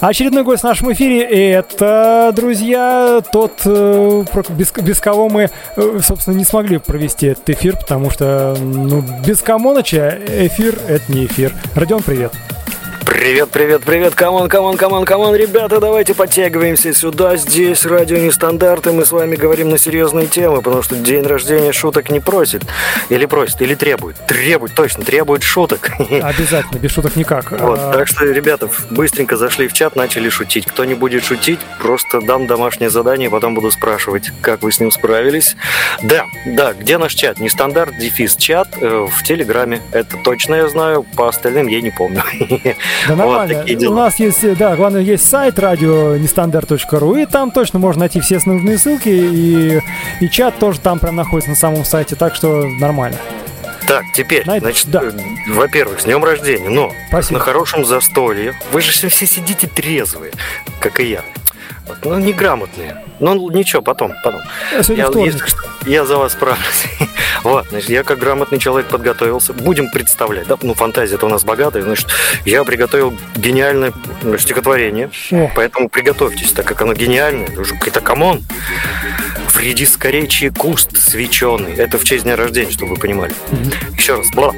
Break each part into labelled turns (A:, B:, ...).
A: Очередной гость в нашем эфире – это, друзья, тот, э, без, без кого мы, э, собственно, не смогли провести этот эфир, потому что, ну, без Камоныча эфир – это не эфир. Родион, привет.
B: Привет, привет, привет, камон, камон, камон, камон, ребята, давайте подтягиваемся сюда, здесь радио нестандарт, и мы с вами говорим на серьезные темы, потому что день рождения шуток не просит, или просит, или требует, требует, точно, требует шуток.
A: Обязательно, без шуток никак.
B: Вот, а... так что, ребята, быстренько зашли в чат, начали шутить, кто не будет шутить, просто дам домашнее задание, потом буду спрашивать, как вы с ним справились. Да, да, где наш чат? Нестандарт, дефис, чат э, в Телеграме, это точно я знаю, по остальным я не помню.
A: Да нормально. Вот У нас есть, да, главное, есть сайт радио нестандарт.ру, и там точно можно найти все нужные ссылки, и, и чат тоже там прям находится на самом сайте, так что нормально.
B: Так, теперь, Найд... значит, да. Э, во-первых, с днем рождения, но Спасибо. на хорошем застолье. Вы же все, сидите трезвые, как и я. Ну, неграмотные. Ну, ничего, потом, потом.
A: Я, если,
B: я за вас справлюсь. Вот, значит, я как грамотный человек подготовился. Будем представлять, да, ну, фантазия-то у нас богатая, значит, я приготовил гениальное стихотворение, О. поэтому приготовьтесь, так как оно гениальное, это уже какой-то come on. Вреди скорее куст свеченый. Это в честь дня рождения, чтобы вы понимали. Mm-hmm. Еще раз, бла.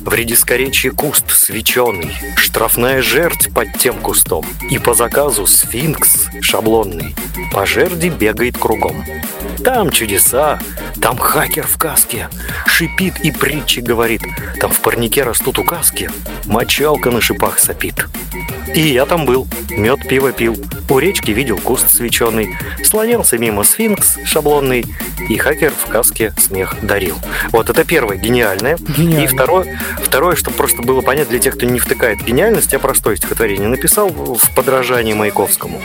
B: В редискоречье куст свеченый, штрафная жерть под тем кустом, и по заказу сфинкс шаблонный по жерди бегает кругом. Там чудеса, там хакер в каске, шипит и притчи говорит, там в парнике растут указки, мочалка на шипах сопит. И я там был, мед пиво пил, у речки видел куст свеченый, слонялся мимо сфинкс шаблонный, и хакер в каске смех дарил. Вот это первое, гениальное. Гениально. И второе, второе, чтобы просто было понятно для тех, кто не втыкает гениальность, я простое стихотворение написал в подражании Маяковскому.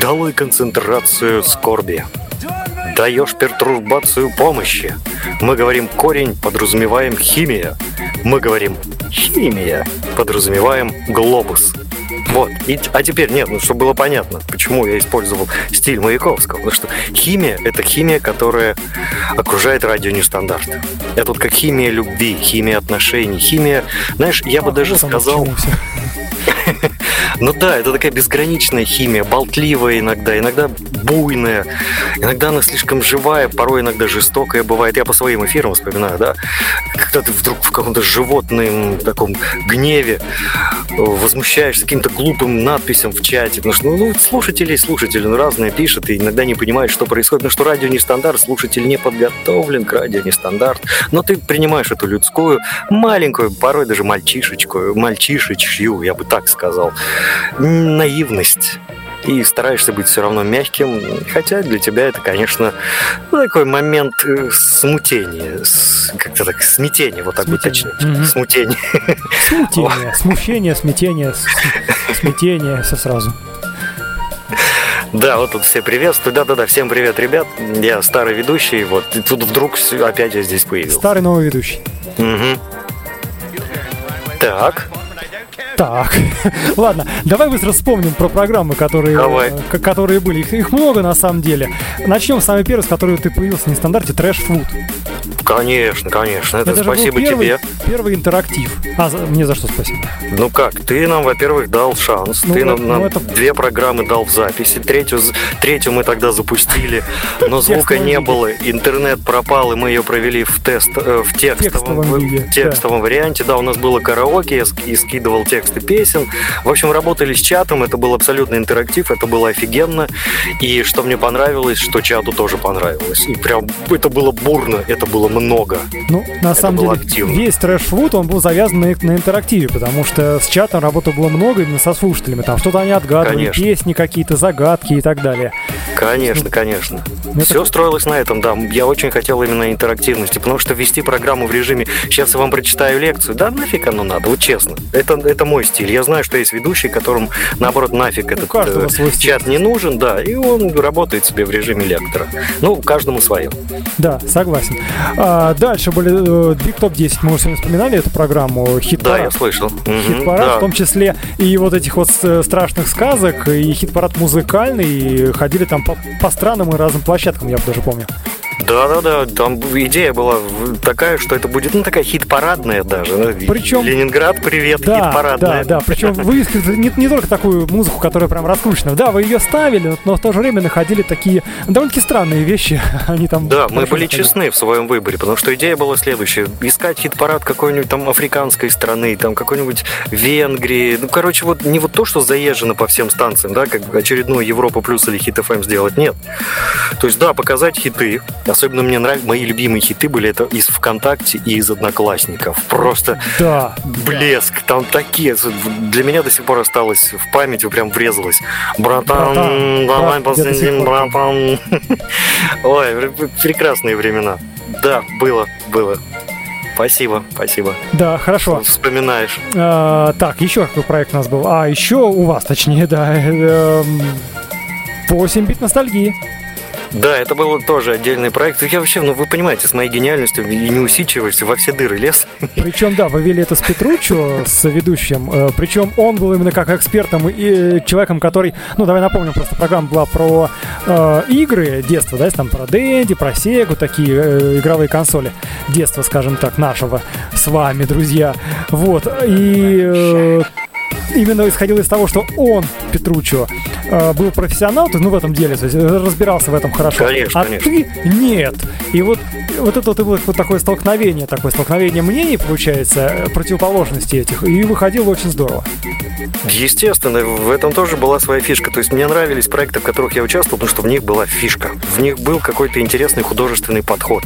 B: «Долой концентрацию скорби, даешь пертурбацию помощи. Мы говорим корень, подразумеваем химия. Мы говорим химия, подразумеваем глобус. Вот. И, а теперь нет, ну, чтобы было понятно, почему я использовал стиль Маяковского. Потому что химия — это химия, которая окружает радио нестандарт. Это вот как химия любви, химия отношений, химия... Знаешь, я а, бы даже сказал... Ну да, это такая безграничная химия, болтливая иногда, иногда буйная, иногда она слишком живая, порой иногда жестокая бывает. Я по своим эфирам вспоминаю, да, когда ты вдруг в каком-то животном таком гневе возмущаешься каким-то глупым надписям в чате, потому что ну, ну слушатели, слушатели ну, разные пишут и иногда не понимают, что происходит, потому что радио не стандарт, слушатель не подготовлен к радио не стандарт, но ты принимаешь эту людскую, маленькую, порой даже мальчишечку, мальчишечью, я бы так сказал, наивность и стараешься быть все равно мягким, хотя для тебя это, конечно, ну, такой момент э, смутения, как-то так, смятения, вот так бы точнее, mm-hmm. смутение.
A: Смутение, смущение, смятение, смятение, все сразу.
B: Да, вот тут все приветствуют. Да-да-да, всем привет, ребят. Я старый ведущий, вот. И тут вдруг опять я здесь появился.
A: Старый новый ведущий.
B: Угу. Так.
A: Так, ладно, давай быстро вспомним про программы, которые, давай. Э, которые были. Их, их много на самом деле. Начнем с самой первой, с которой ты появился в нестандарте, Трэш Фуд.
B: Конечно, конечно. Это, это спасибо
A: был первый,
B: тебе.
A: Первый интерактив. А, за, мне за что спасибо?
B: Ну как, ты нам, во-первых, дал шанс. Ну, ты нам, ну, это... две программы дал в записи. Третью, третью мы тогда запустили, но звука не было. Интернет пропал, и мы ее провели в тест э, в текстовом, в текстовом варианте. Да, у нас было караоке, я скидывал тексты песен. В общем, работали с чатом, это был абсолютно интерактив, это было офигенно. И что мне понравилось, что чату тоже понравилось. И прям это было бурно, это было много.
A: Ну, на Это самом деле, активно. весь трэш-фуд, он был завязан на, на интерактиве, потому что с чатом работы было много именно со слушателями. Там что-то они отгадывали, конечно. песни какие-то, загадки и так далее.
B: Конечно, ну, конечно. Это... Все строилось на этом, да. Я очень хотел именно интерактивности, потому что вести программу в режиме «сейчас я вам прочитаю лекцию», да нафиг оно надо, вот честно. Это, это мой стиль. Я знаю, что есть ведущий, которым, наоборот, нафиг этот э, чат не нужен, да, и он работает себе в режиме лектора. Ну, каждому свое.
A: Да, согласен. А, дальше были э, Big Top 10, мы уже сегодня вспоминали эту программу. Хит-парад.
B: Да, я слышал.
A: Хит-парад, да. в том числе и вот этих вот э, страшных сказок, и хит-парад музыкальный, и ходили там по, по странным и разным площадкам, я даже помню.
B: Да-да-да, там идея была такая, что это будет, ну, такая хит-парадная даже.
A: Причем...
B: Ленинград, привет,
A: да,
B: хит-парадная.
A: Да, да, причем вы не, не только такую музыку, которая прям раскручена. Да, вы ее ставили, но в то же время находили такие довольно-таки странные вещи. Они там...
B: Да, мы были находили. честны в своем выборе, потому что идея была следующая. Искать хит-парад какой-нибудь там африканской страны, там какой-нибудь Венгрии. Ну, короче, вот не вот то, что заезжено по всем станциям, да, как очередную Европу плюс или хит FM сделать. Нет. То есть, да, показать хиты, Особенно мне нравятся, мои любимые хиты были это из ВКонтакте и из Одноклассников. Просто
A: да,
B: блеск. Да. Там такие. Для меня до сих пор осталось в памяти, прям врезалось. Братан, братан давай посидим, братан. Ой, прекрасные времена. Да, было, было. Спасибо, спасибо.
A: Да, хорошо.
B: Вспоминаешь.
A: А, так, еще какой проект у нас был? А, еще у вас, точнее, да. 8 эм, бит ностальгии.
B: Да, это был тоже отдельный проект. Я вообще, ну вы понимаете, с моей гениальностью и неусидчивостью во все дыры лез.
A: Причем, да, вы вели это с Петручо, с ведущим. Э, Причем он был именно как экспертом и человеком, который, ну давай напомним, просто программа была про э, игры детства, да, там про Дэнди, про Сегу, такие э, игровые консоли детства, скажем так, нашего с вами, друзья. Вот, и э, именно исходил из того, что он, Петручо, э, был профессионал, то есть, ну, в этом деле, то есть, разбирался в этом хорошо.
B: Конечно,
A: а
B: конечно.
A: ты нет. И вот, вот это вот, и было вот такое столкновение, такое столкновение мнений, получается, э, противоположности этих, и выходило очень здорово.
B: Естественно, в этом тоже была своя фишка. То есть мне нравились проекты, в которых я участвовал, потому что в них была фишка. В них был какой-то интересный художественный подход.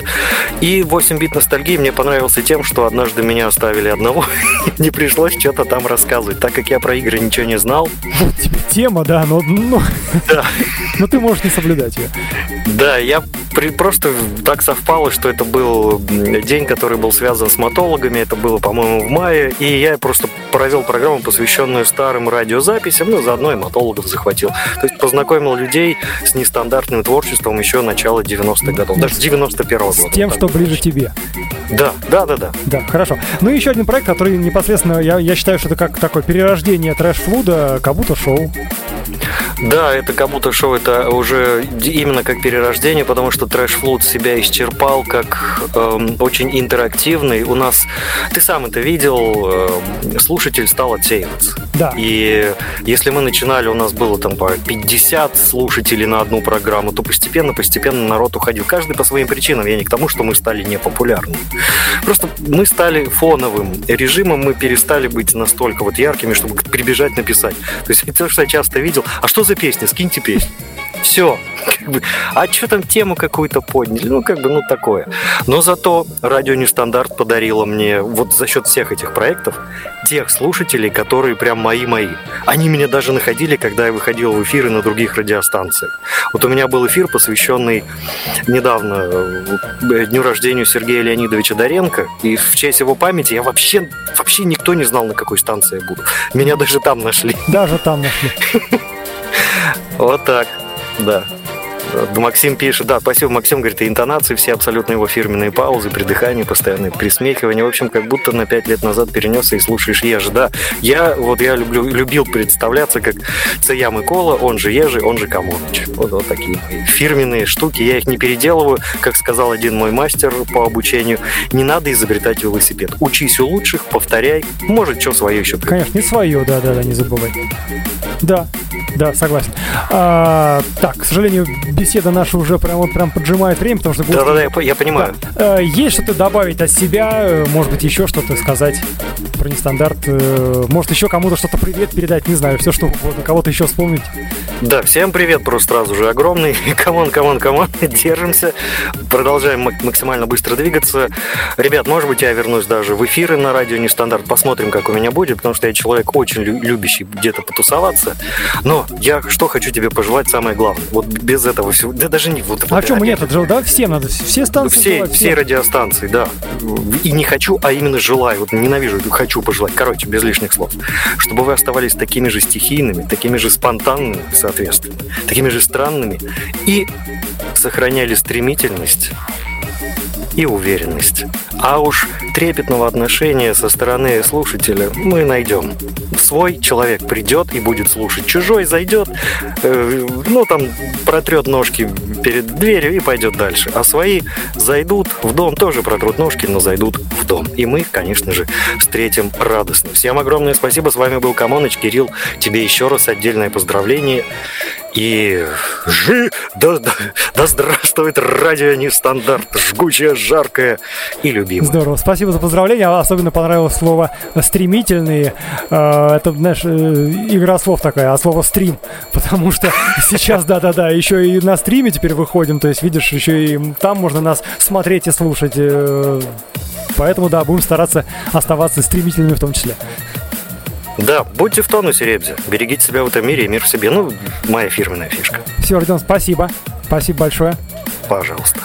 B: И 8-бит ностальгии мне понравился тем, что однажды меня оставили одного, не пришлось что-то там рассказывать. Так как я про игры ничего не знал.
A: Вот тебе тема, да, но, но, да. но ты можешь не соблюдать ее.
B: Да, я при, просто так совпало, что это был день, который был связан с мотологами. Это было, по-моему, в мае. И я просто провел программу, посвященную старым радиозаписям, ну, заодно и мотологов захватил. То есть познакомил людей с нестандартным творчеством еще начала 90-х годов, даже 91-го года.
A: С тем, что ближе тебе.
B: Да, да, да, да.
A: Да, хорошо. Ну и еще один проект, который непосредственно, я, я считаю, что это как такое перерождение трэш-флуда, как будто шоу.
B: Да, это как будто шоу, это уже именно как перерождение, потому что трэш флут себя исчерпал как эм, очень интерактивный. У нас, ты сам это видел, э, слушатель стал отсеиваться.
A: Да.
B: И если мы начинали, у нас было там по 50 слушателей на одну программу, то постепенно-постепенно народ уходил. Каждый по своим причинам. Я не к тому, что мы стали непопулярны. Просто мы стали фоновым режимом, мы перестали быть настолько вот яркими, чтобы прибежать написать. То есть это, что я часто видел, а что за песня? Скиньте песню. Все. Как бы, а что там тему какую-то подняли? Ну, как бы, ну, такое. Но зато радио Нестандарт подарило мне вот за счет всех этих проектов тех слушателей, которые прям мои-мои. Они меня даже находили, когда я выходил в эфиры на других радиостанциях. Вот у меня был эфир, посвященный недавно э, дню рождения Сергея Леонидовича Доренко, и в честь его памяти я вообще, вообще никто не знал, на какой станции я буду. Меня даже там нашли.
A: Даже там нашли.
B: Вот так, да. Максим пишет, да, спасибо, Максим говорит, и интонации все абсолютно его фирменные паузы, придыхание, постоянное присмехивание. В общем, как будто на пять лет назад перенесся и слушаешь Ежи. Да, я вот я люблю, любил представляться как Цея Микола, он же Ежи, он же Камоныч. Вот, вот такие фирменные штуки. Я их не переделываю. Как сказал один мой мастер по обучению, не надо изобретать велосипед. Учись у лучших, повторяй. Может, что свое еще.
A: Конечно, не свое, да-да-да, не забывай. Да, да, согласен. А, так, к сожалению, беседа наша уже прям вот прям поджимает время, потому что...
B: Да-да-да, я, я понимаю.
A: Да. А, есть что-то добавить от себя, э, может быть, еще что-то сказать про нестандарт, э, может, еще кому-то что-то привет передать, не знаю, все что угодно, кого-то еще вспомнить.
B: Да, всем привет просто сразу же огромный. Come on, come on, come on, держимся. Продолжаем максимально быстро двигаться. Ребят, может быть, я вернусь даже в эфиры на радио Нестандарт. Посмотрим, как у меня будет, потому что я человек очень любящий где-то потусоваться. Но я что хочу тебе пожелать, самое главное. Вот без этого всего, да даже не вот.
A: А в чем нет, это да, всем надо, все станции.
B: Все, желать, все радиостанции, да. И не хочу, а именно желаю, вот ненавижу, хочу пожелать. Короче, без лишних слов. Чтобы вы оставались такими же стихийными, такими же спонтанными, соответственно, такими же странными и сохраняли стремительность и уверенность. А уж трепетного отношения со стороны слушателя мы найдем. Свой человек придет и будет слушать, чужой зайдет, э, ну там протрет ножки перед дверью и пойдет дальше. А свои зайдут в дом, тоже протрут ножки, но зайдут в дом. И мы, конечно же, встретим радостно. Всем огромное спасибо. С вами был Камоныч. Кирилл, тебе еще раз отдельное поздравление. И жи, да, да, да здравствует радио нестандарт, жгучее, жаркое и любимое.
A: Здорово, спасибо за поздравления. Особенно понравилось слово «стремительные». А, это, знаешь, э, игра слов такая, а слово «стрим». Потому что сейчас, да-да-да, еще и на стриме теперь выходим. То есть, видишь, еще и там можно нас смотреть и слушать. Э, поэтому, да, будем стараться оставаться стремительными в том числе.
B: Да, будьте в тонусе, Ребзи. Берегите себя в этом мире и мир в себе. Ну, моя фирменная фишка.
A: Все, Родион, спасибо. Спасибо большое.
B: Пожалуйста.